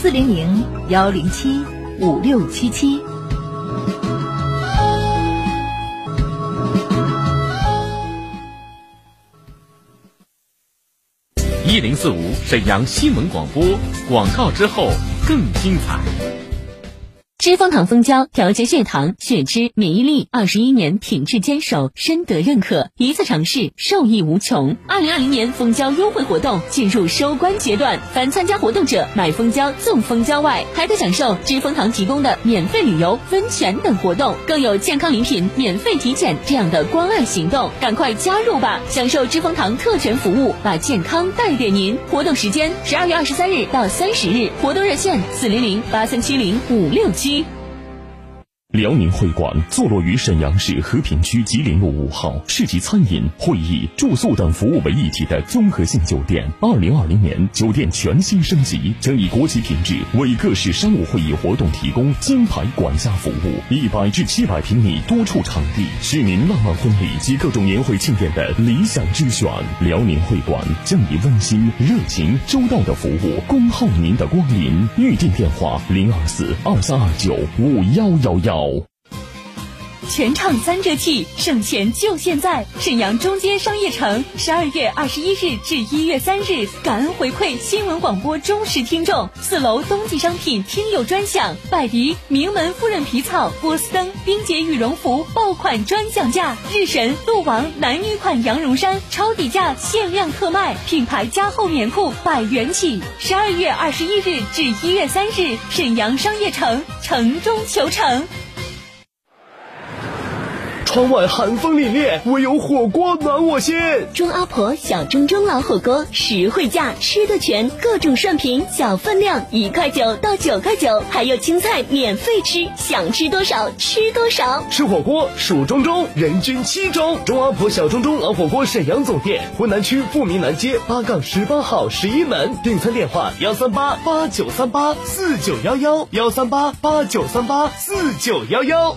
四零零幺零七五六七七。一零四五沈阳新闻广播广告之后更精彩。知蜂糖蜂胶调节血糖、血脂、免疫力，二十一年品质坚守，深得认可。一次尝试，受益无穷。二零二零年蜂胶优惠活动进入收官阶段，凡参加活动者买蜂胶送蜂胶外，还可享受知蜂糖提供的免费旅游、温泉等活动，更有健康礼品、免费体检这样的关爱行动。赶快加入吧，享受知蜂糖特权服务，把健康带给您。活动时间十二月二十三日到三十日，活动热线四零零八三七零五六七。see 辽宁会馆坐落于沈阳市和平区吉林路五号，是集餐饮、会议、住宿等服务为一体的综合性酒店。二零二零年，酒店全新升级，将以国际品质为各式商务会议活动提供金牌管家服务。一百至七百平米多处场地，是您浪漫婚礼及各种年会庆典的理想之选。辽宁会馆将以温馨、热情、周到的服务恭候您的光临。预订电话：零二四二三二九五幺幺幺。全场三折起，省钱就现在！沈阳中街商业城，十二月二十一日至一月三日，感恩回馈新闻广播忠实听众。四楼冬季商品听友专享，百迪名门夫人皮草、波司登、冰洁羽绒服爆款专享价，日神、鹿王男女款羊绒衫超底价限量特卖，品牌加厚棉裤百元起。十二月二十一日至一月三日，沈阳商业城，城中求成。窗外寒风凛冽，唯有火锅暖我心。钟阿婆小钟钟老火锅，实惠价，吃得全，各种涮品，小分量，一块九到九块九，还有青菜免费吃，想吃多少吃多少。吃火锅数钟钟，人均七钟。钟阿婆小钟钟老火锅沈阳总店，浑南区富民南街八杠十八号十一门。订餐电话：幺三八八九三八四九幺幺，幺三八八九三八四九幺幺。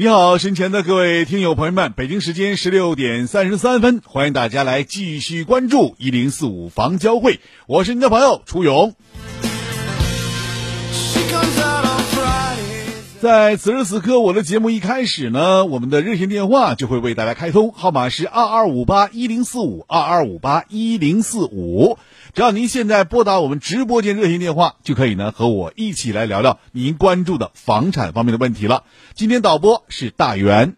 你好，身前的各位听友朋友们，北京时间十六点三十三分，欢迎大家来继续关注一零四五房交会，我是您的朋友楚勇。在此时此刻，我的节目一开始呢，我们的热线电话就会为大家开通，号码是二二五八一零四五二二五八一零四五。只要您现在拨打我们直播间热线电话，就可以呢和我一起来聊聊您关注的房产方面的问题了。今天导播是大元，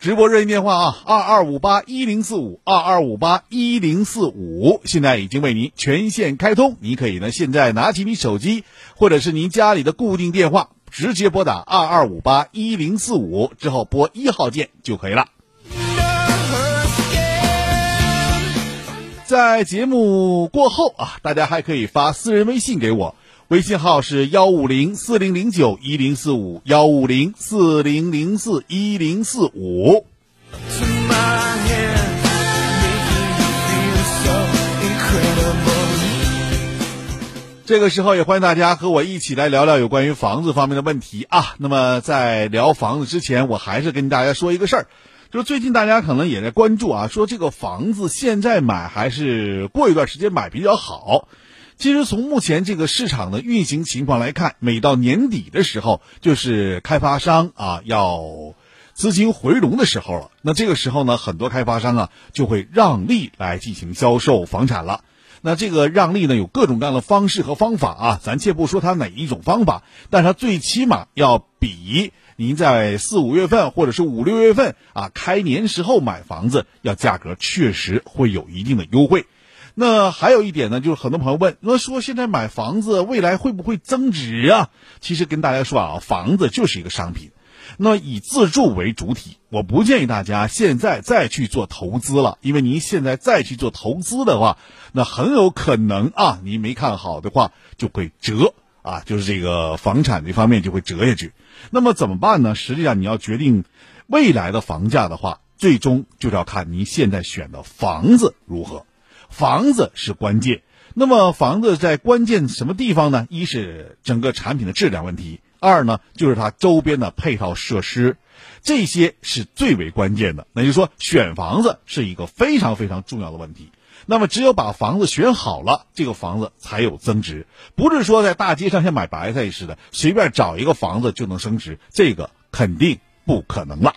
直播热线电话啊，二二五八一零四五二二五八一零四五，现在已经为您全线开通。您可以呢现在拿起你手机或者是您家里的固定电话，直接拨打二二五八一零四五之后拨一号键就可以了。在节目过后啊，大家还可以发私人微信给我，微信号是幺五零四零零九一零四五幺五零四零零四一零四五。这个时候也欢迎大家和我一起来聊聊有关于房子方面的问题啊。那么在聊房子之前，我还是跟大家说一个事儿。就最近大家可能也在关注啊，说这个房子现在买还是过一段时间买比较好。其实从目前这个市场的运行情况来看，每到年底的时候，就是开发商啊要资金回笼的时候了。那这个时候呢，很多开发商啊就会让利来进行销售房产了。那这个让利呢，有各种各样的方式和方法啊，咱且不说它哪一种方法，但它最起码要比您在四五月份或者是五六月份啊开年时候买房子，要价格确实会有一定的优惠。那还有一点呢，就是很多朋友问，那说现在买房子未来会不会增值啊？其实跟大家说啊，房子就是一个商品，那以自住为主体，我不建议大家现在再去做投资了，因为您现在再去做投资的话，那很有可能啊，您没看好的话就会折啊，就是这个房产这方面就会折下去。那么怎么办呢？实际上你要决定未来的房价的话，最终就是要看您现在选的房子如何。房子是关键，那么房子在关键什么地方呢？一是整个产品的质量问题，二呢就是它周边的配套设施，这些是最为关键的。那就是说，选房子是一个非常非常重要的问题。那么只有把房子选好了，这个房子才有增值。不是说在大街上像买白菜似的，随便找一个房子就能升值，这个肯定不可能了。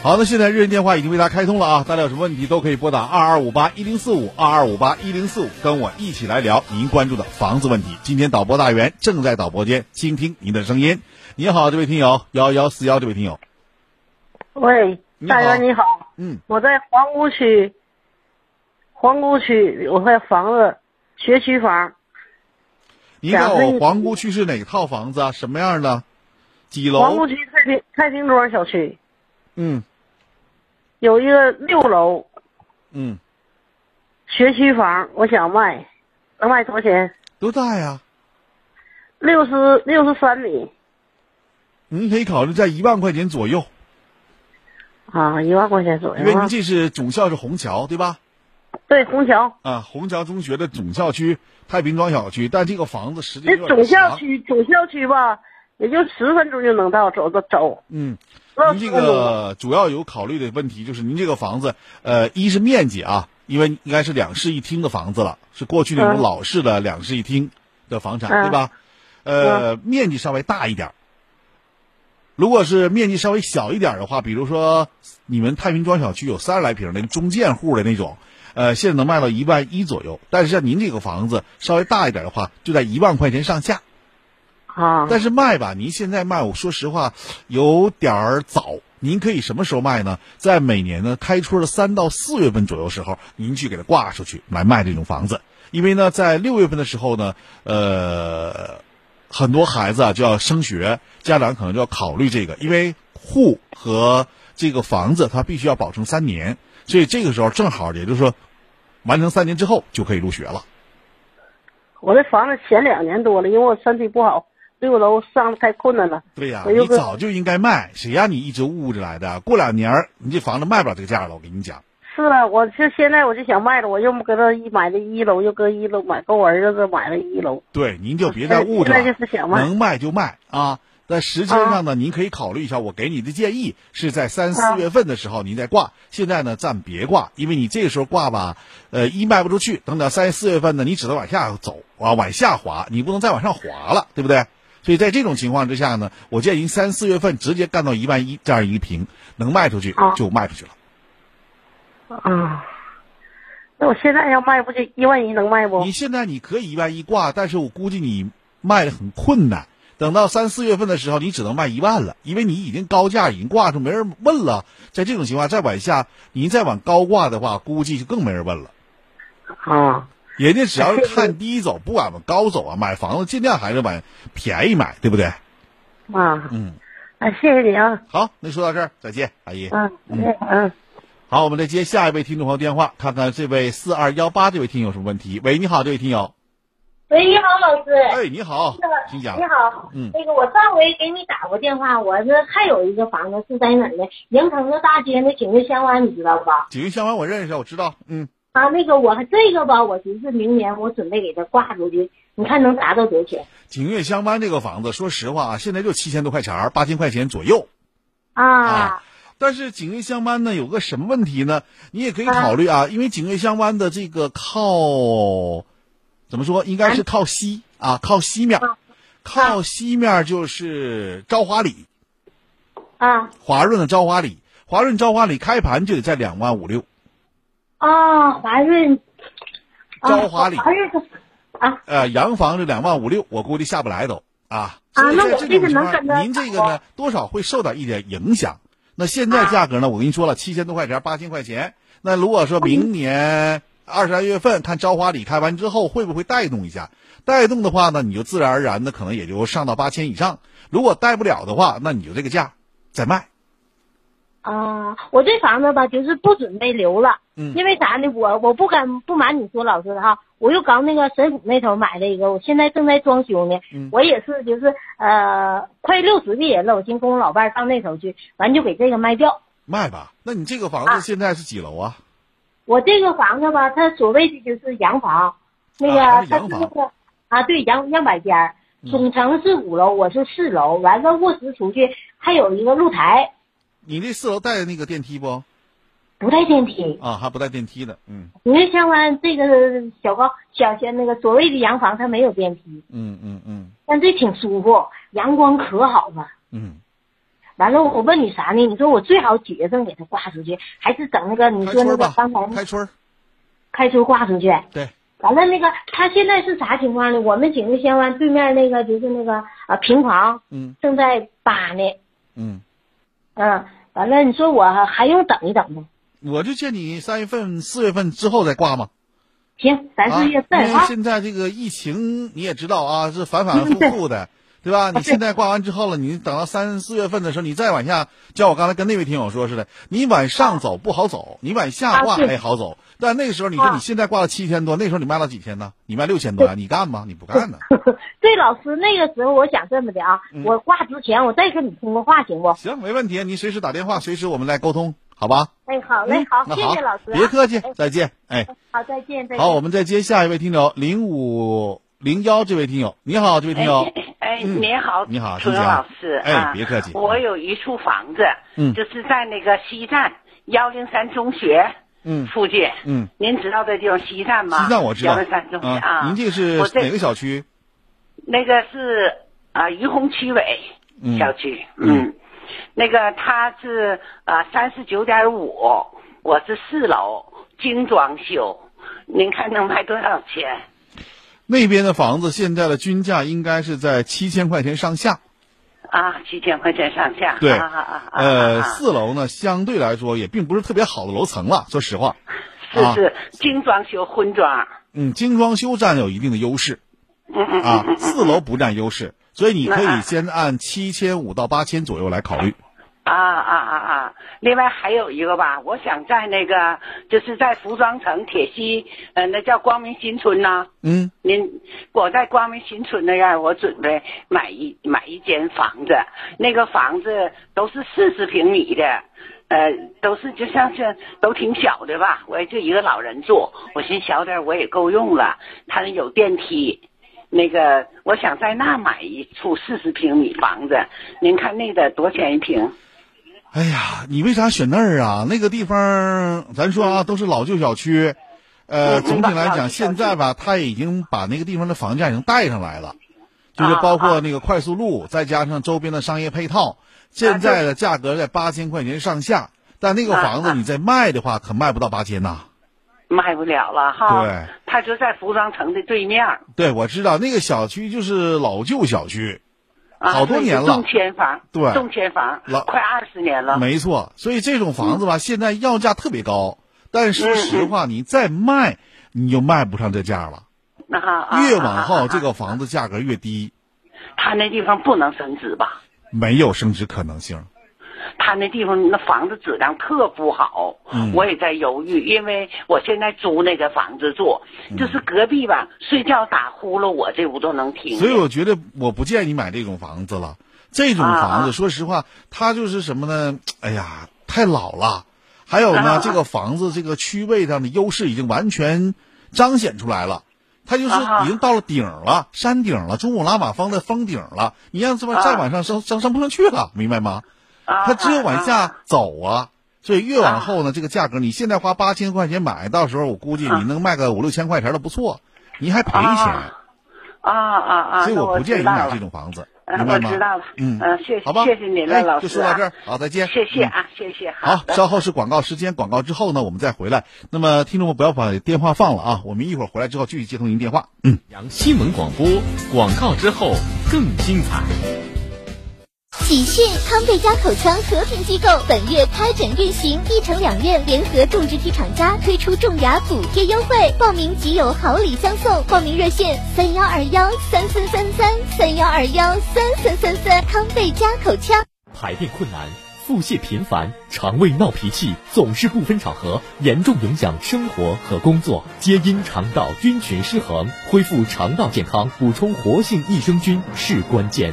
好，那现在热线电话已经为大家开通了啊！大家有什么问题都可以拨打二二五八一零四五二二五八一零四五，跟我一起来聊您关注的房子问题。今天导播大员正在导播间倾听您的声音。你好，这位听友幺幺四幺，这位听友。喂，大员你好，嗯，我在皇姑区，皇姑区我在房子学区房。你告诉我皇姑区是哪套房子啊？什么样的？几楼？皇姑区太平太平庄小区。嗯。有一个六楼，嗯，学区房，我想卖，能卖多少钱？多大呀？六十六十三米。您可以考虑在一万块钱左右。啊，一万块钱左右。因为您这是总校是虹桥，对吧？对，虹桥。啊，虹桥中学的总校区太平庄小区，但这个房子实际这总校区，总校区吧，也就十分钟就能到，走走走。嗯。您这个主要有考虑的问题就是，您这个房子，呃，一是面积啊，因为应该是两室一厅的房子了，是过去那种老式的两室一厅的房产，对吧？呃，面积稍微大一点。如果是面积稍微小一点的话，比如说你们太平庄小区有三十来平的中建户的那种，呃，现在能卖到一万一左右。但是像您这个房子稍微大一点的话，就在一万块钱上下。啊，但是卖吧，您现在卖，我说实话有点儿早。您可以什么时候卖呢？在每年呢开春的三到四月份左右时候，您去给它挂出去来卖这种房子。因为呢，在六月份的时候呢，呃，很多孩子啊就要升学，家长可能就要考虑这个，因为户和这个房子它必须要保证三年，所以这个时候正好，也就是说，完成三年之后就可以入学了。我这房子前两年多了，因为我身体不好。六楼上太困难了。对呀，你早就应该卖，谁让你一直捂着来的？过两年你这房子卖不了这个价了，我跟你讲。是啊，我就现在我就想卖了，我又搁这一买的一楼，又搁一楼买，给我儿子这买了一楼。对，您就别再捂着了。现在就是想卖，能卖就卖啊。在时间上呢，您可以考虑一下，我给你的建议是在三四月份的时候您再挂。现在呢，暂别挂，因为你这个时候挂吧，呃，一卖不出去，等到三四月份呢，你只能往下走啊，往下滑，你不能再往上滑了，对不对？所以在这种情况之下呢，我建议您三四月份直接干到一万一这样一平，能卖出去就卖出去了。啊，那我现在要卖不就一万一能卖不？你现在你可以一万一挂，但是我估计你卖的很困难。等到三四月份的时候，你只能卖一万了，因为你已经高价已经挂出，没人问了。在这种情况再往下，您再往高挂的话，估计就更没人问了。啊。人家只要是看低走，不管往高走啊！买房子尽量还是往便宜买，对不对？啊，嗯，啊，谢谢你啊！好，那说到这儿，再见，阿姨。嗯嗯嗯。好，我们再接下一位听众朋友电话，看看这位四二幺八这位听友什么问题？喂，你好，这位听友。喂，你好，老师。哎，你好，请讲。你好，嗯，那个我上回给你打过电话，我这还有一个房子是在哪呢？迎城的大街那景瑞香湾，你知道吧？景瑞香湾我认识，我知道，嗯。啊，那个我这个吧，我寻思明年我准备给它挂出去，你看能达到多少钱？景悦香湾这个房子，说实话啊，现在就七千多块钱八千块钱左右。啊。但是景悦香湾呢，有个什么问题呢？你也可以考虑啊，因为景悦香湾的这个靠，怎么说？应该是靠西啊，靠西面，靠西面就是朝华里，啊华润的朝华里，华润朝华里开盘就得在两万五六，啊，华润，啊朝华里华润啊呃，洋房是两万五六，我估计下不来都啊。啊那我这个能跟着您这个呢，多少会受到一点影响。那现在价格呢？我跟你说了，七千多块钱，八千块钱。那如果说明年二三月份看朝华里开完之后，会不会带动一下？带动的话呢，你就自然而然的可能也就上到八千以上。如果带不了的话，那你就这个价再卖。啊，我这房子吧，就是不准备留了，嗯因为啥呢？我我不敢不瞒你说，老师哈，我又刚那个神府那头买了一个，我现在正在装修呢。嗯我也是，就是呃，快六十的人了，我寻跟我老伴儿到那头去，完就给这个卖掉。卖吧。那你这个房啊子现在是几楼啊？我这个房子吧，它所谓的就是洋房，那个、它是那个啊，对，洋样板间总层是五楼，我是四楼，完了卧室出去还有一个露台，你这四楼带那个电梯不？不带电梯。啊，还不带电梯的。嗯因为相关这个小高小些那个所谓的洋房，它没有电梯，嗯嗯嗯但这挺舒服，阳光可好了。嗯。完了，我问你啥呢？你说我最好几月份给它挂出去，还是等那个你说那个刚才，开春。开春挂出去？对。完了，那个他现在是啥情况呢？我们景岳乡湾对面那个就是那个啊平房，嗯正在扒呢。嗯。嗯，完了，你说我还用等一等吗？我就建议三月份、四月份之后再挂嘛。行，三四月啊、份啊。因为现在这个疫情你也知道啊，是反反复复的，对吧？你现在挂完之后了，你等到三四月份的时候，你再往下，像我刚才跟那位听友说似的，你往上走不好走，你往下挂还好走。但那个时候你说啊你现在挂了七千多，那时候你卖了几千呢？你卖六千多呀？你干吗？你不干呢？对，老师，那个时候我想这么的啊，嗯我挂之前我再跟你通个话，行不？行，没问题，你随时打电话，随时我们来沟通，好吧？哎，好嘞，好，谢那好谢老师啊、别客气哎，再见，哎。好，再见，再见。好，我们再接下一位听友零五零幺这位听友，你好，这位听友，哎，嗯。你好，你好楚请讲。荣老师，哎啊别客气。我有一处房子，嗯。就是在那个西站幺零三中学嗯。附近，嗯，您知道这地方西站吗？西站我知道。幺零三中学啊，您这个是哪个小区？那个是啊于洪区委嗯。小区，嗯。嗯，那个他是啊三十九点五，我是四楼精装修，您看能卖多少钱？那边的房子现在的均价应该是在七千块钱上下。啊，七千块钱上下。对，啊啊啊啊呃，啊四楼呢相对来说也并不是特别好的楼层了，说实话。啊是是精装修混装。嗯，精装修占有一定的优势嗯嗯啊四楼不占优势，所以你可以先按七千五到八千左右来考虑。啊啊啊啊！另外还有一个吧，我想在那个就是在服装城铁西，呃，那叫光明新村呐、嗯您，我在光明新村那样，我准备买一买一间房子，那个房子都是四十平米的，呃，都是就像是都挺小的吧，我也就一个老人住，我寻小点我也够用了，它有电梯。那个，我想在那买一处四十平米房子，您看那个多少钱一平？哎呀，你为啥选那儿啊？那个地方，咱说啊，都是老旧小区。呃，嗯总体来讲，现在吧，他已经把那个地方的房价已经带上来了，就是包括那个快速路，再加上周边的商业配套，现在的价格在八千块钱上下。但那个房子你再卖的话，可卖不到八千呐。卖不了了哈。对，他就在服装城的对面儿对，我知道那个小区就是老旧小区，啊，好多年了动迁房，对动迁房，老快二十年了。没错。所以这种房子吧，现在要价特别高，但说实话，你再卖，你就卖不上这价了。那哈，啊越往后，这个房子价格越低，他那地方不能升值吧？没有升值可能性。他那地方那房子质量特不好，嗯我也在犹豫，因为我现在租那个房子住，就是隔壁吧，睡觉打呼噜，我这屋都能听。所以我觉得我不建议你买这种房子了。这种房子，啊说实话，它就是什么呢？哎呀，太老了。还有呢，啊这个房子这个区位上的优势已经完全彰显出来了。它就是啊已经到了顶了，山顶了，珠穆朗玛峰的峰顶了。你让这么啊再往上升，升升不上去了，明白吗？啊它只有往下走啊。所以越往后呢，这个价格，你现在花八千块钱买，到时候我估计你能卖个五六千块钱都不错，你还赔钱。啊啊啊！所以我不建议买这种房子，呃明白吗？我知道了，嗯呃，谢好吧，谢谢您了，哎老师啊。就说到这儿，好，再见。谢谢嗯啊，谢谢。好，的稍后是广告时间，广告之后呢，我们再回来。那么，听众们不要把电话放了啊，我们一会儿回来之后继续接通您电话。嗯，阳新闻广播广告之后更精彩。喜讯！康贝佳口腔和平机构本月开诊运行，一城两院联合种植体厂家推出种牙补贴优惠，报名即有好礼相送。报名热线：三幺二幺三三三三三幺二幺三三三三。康贝佳口腔。排便困难、腹泻频繁、肠胃闹脾气，总是不分场合，严重影响生活和工作，皆因肠道菌群失衡。恢复肠道健康，补充活性益生菌是关键。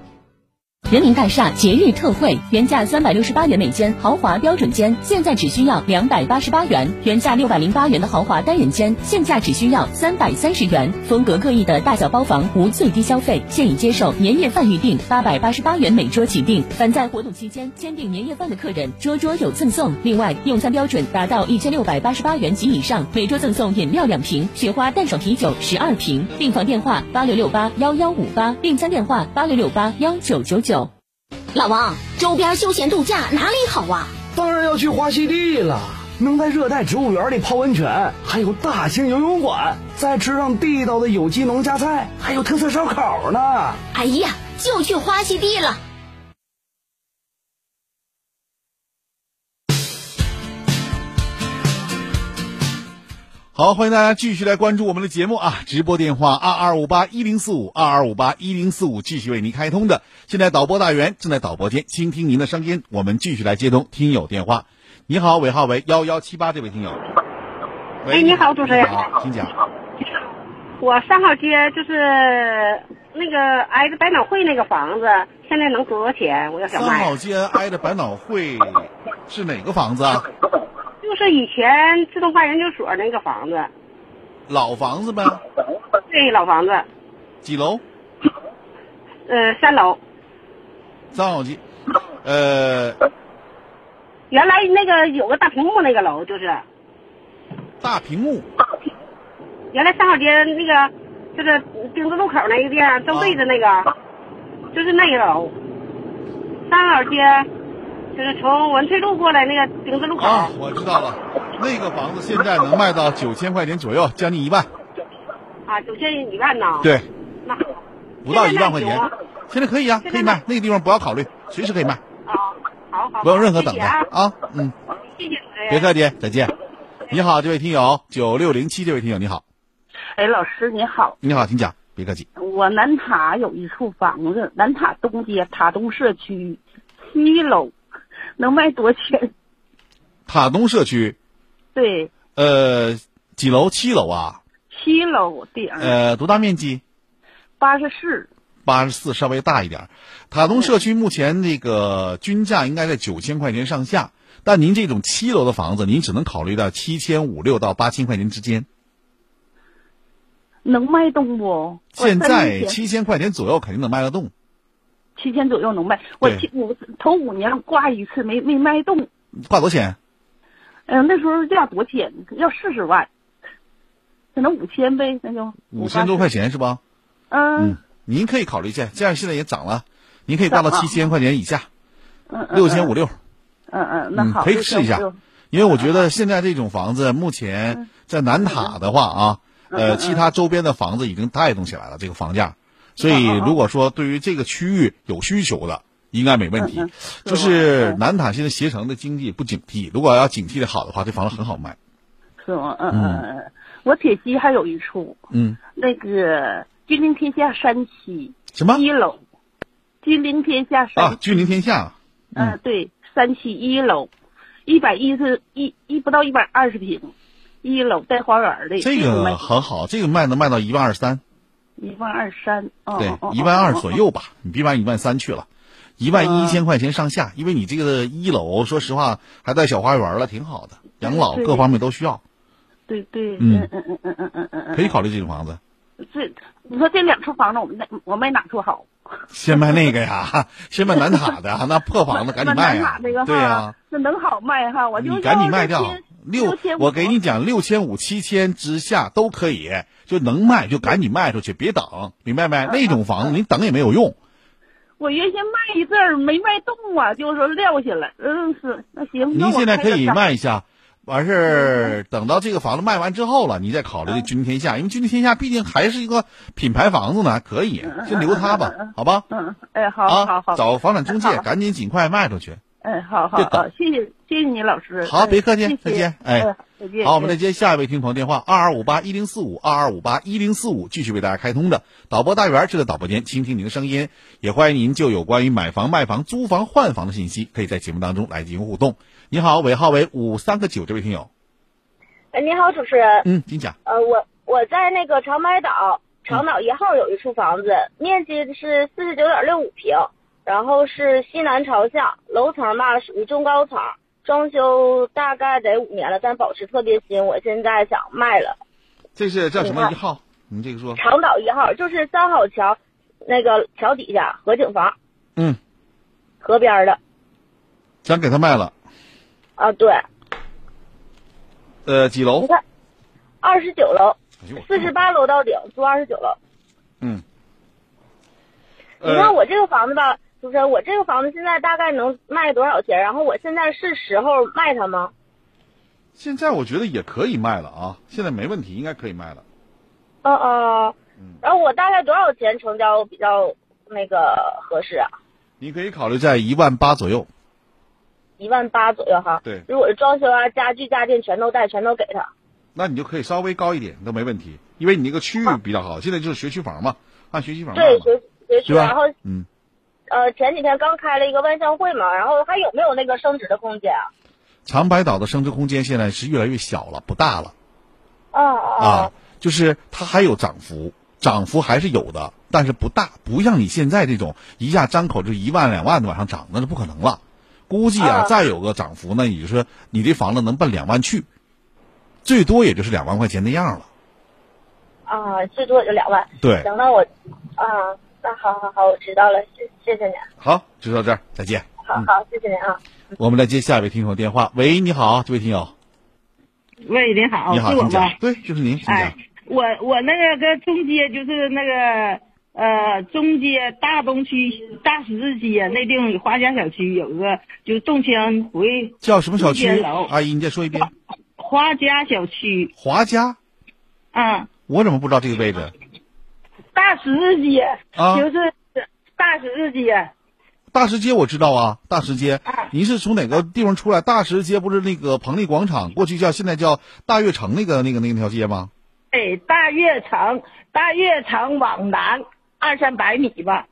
人民大厦节日特惠，原价三百六十八元每间豪华标准间，现在只需要两百八十八元；原价六百零八元的豪华单人间，现价只需要三百三十元。风格各异的大小包房无最低消费，现已接受年夜饭预订，八百八十八元每桌起订。凡在活动期间签订年夜饭的客人，桌桌有赠送。另外，用餐标准达到一千六百八十八元及以上，每桌赠送饮料两瓶，雪花淡爽啤酒十二瓶。订房电话八六六八幺幺五八，订餐电话八六六八幺九九九。老王，周边休闲度假哪里好啊？当然要去花溪地了，能在热带植物园里泡温泉，还有大型游泳馆，再吃上地道的有机农家菜，还有特色烧烤呢。哎呀，就去花溪地了。好，欢迎大家继续来关注我们的节目啊！直播电话二二五八一零四五二二五八一零四五继续为您开通的。现在导播大员正在导播间倾听您的声音，我们继续来接通听友电话。你好，尾号为幺幺七八，这位听友。喂，哎，你好，主持人。好，请讲。我三号街就是那个挨着百脑汇那个房子，现在能多少钱？我要想卖。三号街挨着百脑汇是哪个房子啊？就是以前自动化研究所那个房子，老房子呗。对，老房子。几楼？呃，三楼。三号街，呃，原来那个有个大屏幕那个楼就是。大屏幕。原来三号街那个就是丁字路口那个地方正对着那个，啊、就是那个楼。三号街。就是从文翠路过来那个丁字路口啊，我知道了，那个房子现在能卖到九千块钱左右，将近一万。啊，九千一万呢？对，那不到一万块钱，现在可以啊，可以卖，那个地方不要考虑，随时可以卖。啊，好好，不用任何等待啊，啊，嗯，谢谢，别客气，再见。你好，这位听友九六零七，这位听友你好。哎，老师你好。你好，请讲。别客气。我南塔有一处房子，南塔东街塔东社区七楼，能卖多钱？塔东社区，对，呃，几楼？七楼啊？七楼顶。呃，多大面积？八十四。八十四，稍微大一点。塔东社区目前这个均价应该在九千块钱上下，但您这种七楼的房子，您只能考虑到七千五六到八千块钱之间。能卖动不？现在七千块钱左右肯定能卖得动。七千左右能卖，我我头五年挂一次没没卖动。挂多少钱？嗯，那时候价多少钱？要四十万，可能五千呗，那就五千多块钱是吧？嗯。您可以考虑一下，这样现在也涨了，您可以挂到七千块钱以下，嗯六千五六，嗯嗯，那好，可以试一下，因为我觉得现在这种房子目前在南塔的话啊，呃，其他周边的房子已经带动起来了这个房价，所以如果说对于这个区域有需求的，应该没问题。就是南塔现在携程的经济不警惕，如果要警惕的好的话，这房子很好卖。是吗？嗯嗯嗯，我铁西还有一处，嗯，那个。君临天下三期什么一楼？君临天下三啊！君临天下，嗯，对，三期一楼，一百一十一一不到一百二十平，一楼带花园的。这个很好，这个卖能卖到一万二三。一万二三，对，一万二左右吧，你别往一万三去了，一万一千块钱上下，因为你这个一楼，说实话还带小花园了，挺好的，养老各方面都需要。对对，嗯嗯嗯嗯嗯嗯嗯，可以考虑这种房子。这，你说这两处房子，我们那我卖哪处好？先卖那个呀，先卖南塔的，那破房子 赶紧卖呀！对呀，那能好卖哈？我就你赶紧卖掉六，我给你讲六千五、七千之下都可以，就能卖就赶紧卖出去，别等，明白没？那种房子你等也没有用。我原先卖一阵儿没卖动啊，就是说撂下来。嗯，是那行。您现在可以卖一下。完事儿，等到这个房子卖完之后了，你再考虑君临天下，因为君临天下毕竟还是一个品牌房子呢，可以先留它吧，好吧？嗯，哎，好，好，好，找房产中介，赶紧尽快卖出去。哎，好好好，谢谢，谢谢你老师。好，别客气，再见。哎，再见。好，我们再接下一位听众朋友电话，二二五八一零四五，二二五八一零四五，继续为大家开通的导播大元就在导播间，倾听您的声音，也欢迎您就有关于买房、卖房、租房、换房的信息，可以在节目当中来进行互动。你好，尾号为五三个九，这位听友。哎，你好，主持人。嗯，请讲。呃，我我在那个长白岛长岛一号有一处房子，面积是四十九点六五平，然后是西南朝向，楼层吧属于中高层，装修大概得五年了，但保持特别新。我现在想卖了。这是叫什么一号？你这个说。长岛一号就是三好桥，那个桥底下河景房。嗯。河边的。想给他卖了。啊，对。呃，几楼？你看，二十九楼，四十八楼到顶，租二十九楼。嗯。你看我这个房子吧，主持人，我这个房子现在大概能卖多少钱？然后我现在是时候卖它吗？现在我觉得也可以卖了啊，现在没问题，应该可以卖了。嗯嗯。然后我大概多少钱成交比较那个合适啊？你可以考虑在一万八左右。一万八左右哈，对，如果是装修啊、家具家电全都带，全都给他，那你就可以稍微高一点都没问题，因为你那个区域比较好，现在就是学区房嘛，按学区房对学学区，然后嗯，呃前几天刚开了一个万象汇嘛，然后还有没有那个升值的空间啊？长白岛的升值空间现在是越来越小了，不大了，啊啊，就是它还有涨幅，涨幅还是有的，但是不大，不像你现在这种一下张口就一万两万的往上涨，那是不可能了。估计啊，再有个涨幅呢，也就是说你这房子能奔两万去，最多也就是两万块钱那样了。啊，最多也就两万。对。行，那我啊，那好好好，我知道了，谢谢谢您。好，就到这儿，再见。好好，谢谢您啊。我们来接下一位听众电话。喂，你好，这位听友。喂，你好，你好，是我吗？对，就是您，请讲。我我那个在中街，就是那个。呃，中街大东区大十字街那地方有华家小区，有个就是动迁回叫什么小区？阿姨，你再说一遍。华家小区。华家。嗯。我怎么不知道这个位置？大十字街。啊。就是大十字街。大石街我知道啊，大石街。您是从哪个地方出来？大石街不是那个彭丽广场，过去叫现在叫大悦城那个那个那条街吗？对，大悦城，大悦城往南二三百米吧，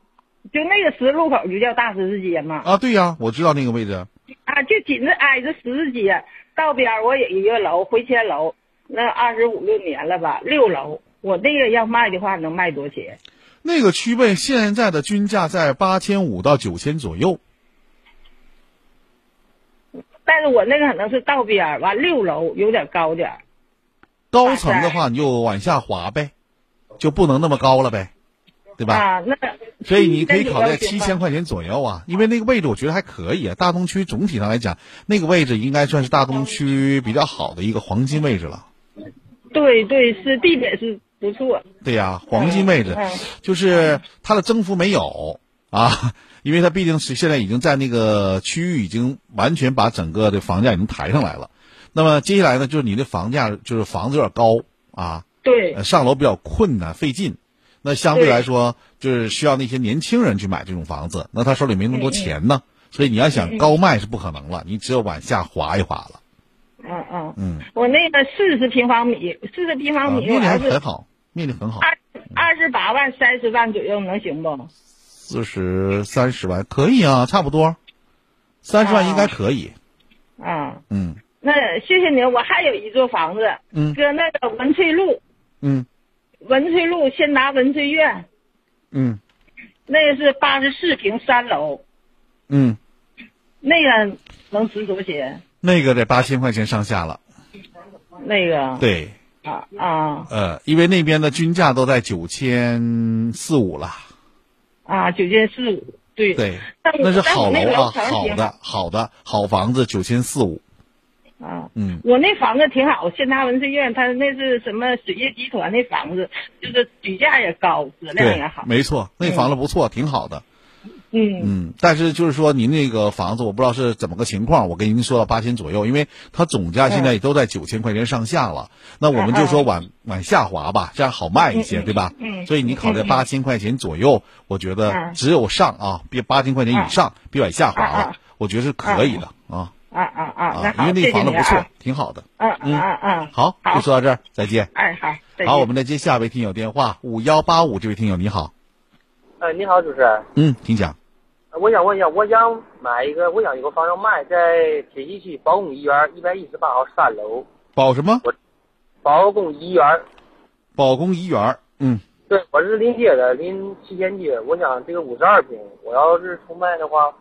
就那个十字路口就叫大十字街嘛。啊，对呀，我知道那个位置。啊，就紧着挨着十字街，道边我有一个楼，回迁楼，那二十五六年了吧，六楼，我那个要卖的话能卖多少钱？那个区位现在的均价在八千五到九千左右。但是我那个可能是道边儿，完六楼有点高点儿。高层的话，你就往下滑呗，就不能那么高了呗，对吧？啊，那所以你可以考虑七千块钱左右啊，因为那个位置我觉得还可以啊。大东区总体上来讲，那个位置应该算是大东区比较好的一个黄金位置了。对对，是地点是不错。对呀，黄金位置，就是它的增幅没有啊，因为它毕竟是现在已经在那个区域已经完全把整个的房价已经抬上来了。那么接下来呢，就是你的房价就是房子有点高啊，对，上楼比较困难费劲，那相对来说就是需要那些年轻人去买这种房子，那他手里没那么多钱呢，所以你要想高卖是不可能了，你只有往下滑一滑了。嗯嗯。嗯，我那个四十平方米，四十平方米，还很好，面积很好。二二十八万、三十万左右能行不？四十三十万可以啊，差不多，三十万应该可以。啊，嗯。那谢谢您，我还有一座房子，嗯，搁那个文翠路，嗯，文翠路先拿文翠苑，嗯，那个是八十四平三楼，嗯，那个能值多少钱？那个得八千块钱上下了，那个。对，啊啊，呃，因为那边的均价都在九千四五了，啊，九千四五，对。对，那是好楼啊，好的好。的好房子九千四五，啊，嗯，我那房子挺好，现达文萃苑，它那是什么水业集团的房子，就是举价也高，质量也好，。没错，那房子不错，挺好的。嗯。嗯，但是就是说您那个房子，我不知道是怎么个情况，我跟您说到八千左右，因为它总价现在也都在九千块钱上下了。那我们就说往往下滑吧，这样好卖一些，对吧？嗯所以你考虑八千块钱左右，我觉得嗯只有上啊，别八千块钱以上，别往下滑啊了，我觉得是可以的啊。啊啊啊，啊，因，为那房子不错挺好的。嗯嗯嗯。嗯，好，就说到这儿，再见。哎好，好，我们再接下一位听友电话，五幺八五，这位听友你好，呃，你好，主持人。嗯，请讲。呃我想问一下，我想买一个，我想有个房要卖，在铁西区保公医院一百一十八号三楼。保什么？宝公医院。保公医院。嗯，对，我是临街的，临七贤街。我想这个五十二平，我要是重卖的话，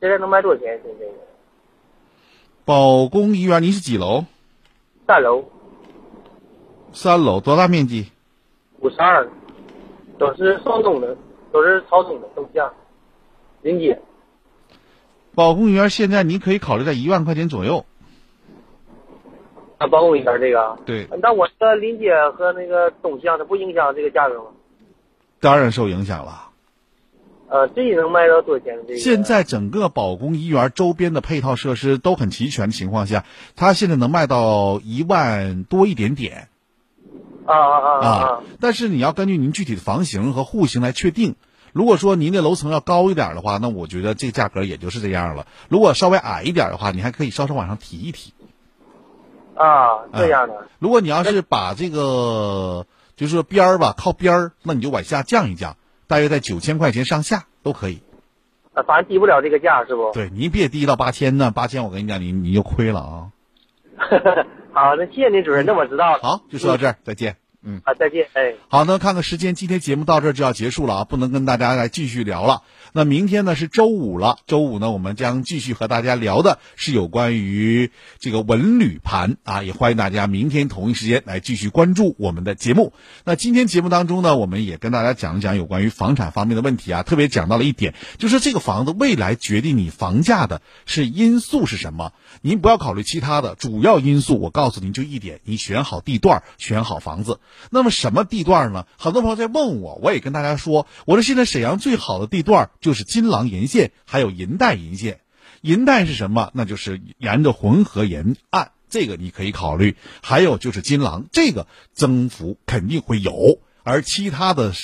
现在能卖多少钱？现在宝公医院，您是几楼？三楼三楼，多大面积？五十二，都是双东的，都是朝东的东向，临街。保公园现在您可以考虑在一万块钱左右。啊，宝公医院这个。对。那我这临街和那个东向，它不影响这个价格吗？当然受影响了。呃，这能卖到多少钱？这个现在整个保公医院周边的配套设施都很齐全的情况下，它现在能卖到一万多一点点啊啊啊啊！但是你要根据您具体的房型和户型来确定。如果说您的楼层要高一点的话，那我觉得这个价格也就是这样了。如果稍微矮一点的话，你还可以稍稍往上提一提。啊，这样的。如果你要是把这个就是说边儿吧靠边儿，那你就往下降一降，大约在九千块钱上下都可以。啊，反正低不了这个价，是不？对，您别低到八千呢，八千我跟你讲，你你就亏了啊。好，那谢谢您主任，那我知道了。好，就说到这儿，再见。嗯，好，再见，哎。好，那看看时间，今天节目到这儿就要结束了啊，不能跟大家来继续聊了。那明天呢是周五了，周五呢我们将继续和大家聊的是有关于这个文旅盘啊，也欢迎大家明天同一时间来继续关注我们的节目。那今天节目当中呢，我们也跟大家讲一讲有关于房产方面的问题啊，特别讲到了一点，就是这个房子未来决定你房价的是因素是什么？您不要考虑其他的，主要因素我告诉您就一点，你选好地段，选好房子。那么什么地段呢？很多朋友在问我，我也跟大家说，我说现在沈阳最好的地段就是金廊银线，还有银带银线。银带是什么？那就是沿着浑河沿岸，这个你可以考虑。还有就是金廊，这个增幅肯定会有，而其他的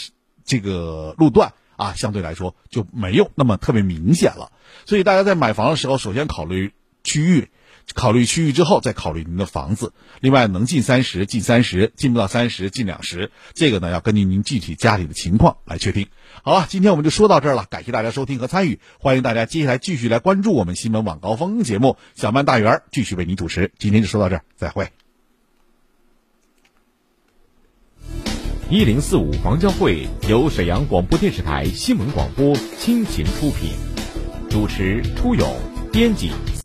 这个路段啊，相对来说就没有那么特别明显了。所以大家在买房的时候，首先考虑区域。考虑区域之后再考虑您的房子。另外，能进三十进三十，进不到三十进两十，这个呢要根据您具体家里的情况来确定。好了，今天我们就说到这儿了，感谢大家收听和参与，欢迎大家接下来继续来关注我们新闻晚高峰节目，小曼大圆继续为您主持。今天就说到这儿，再会。一零四五房交会由沈阳广播电视台新闻广播倾情出品，主持初勇，编辑。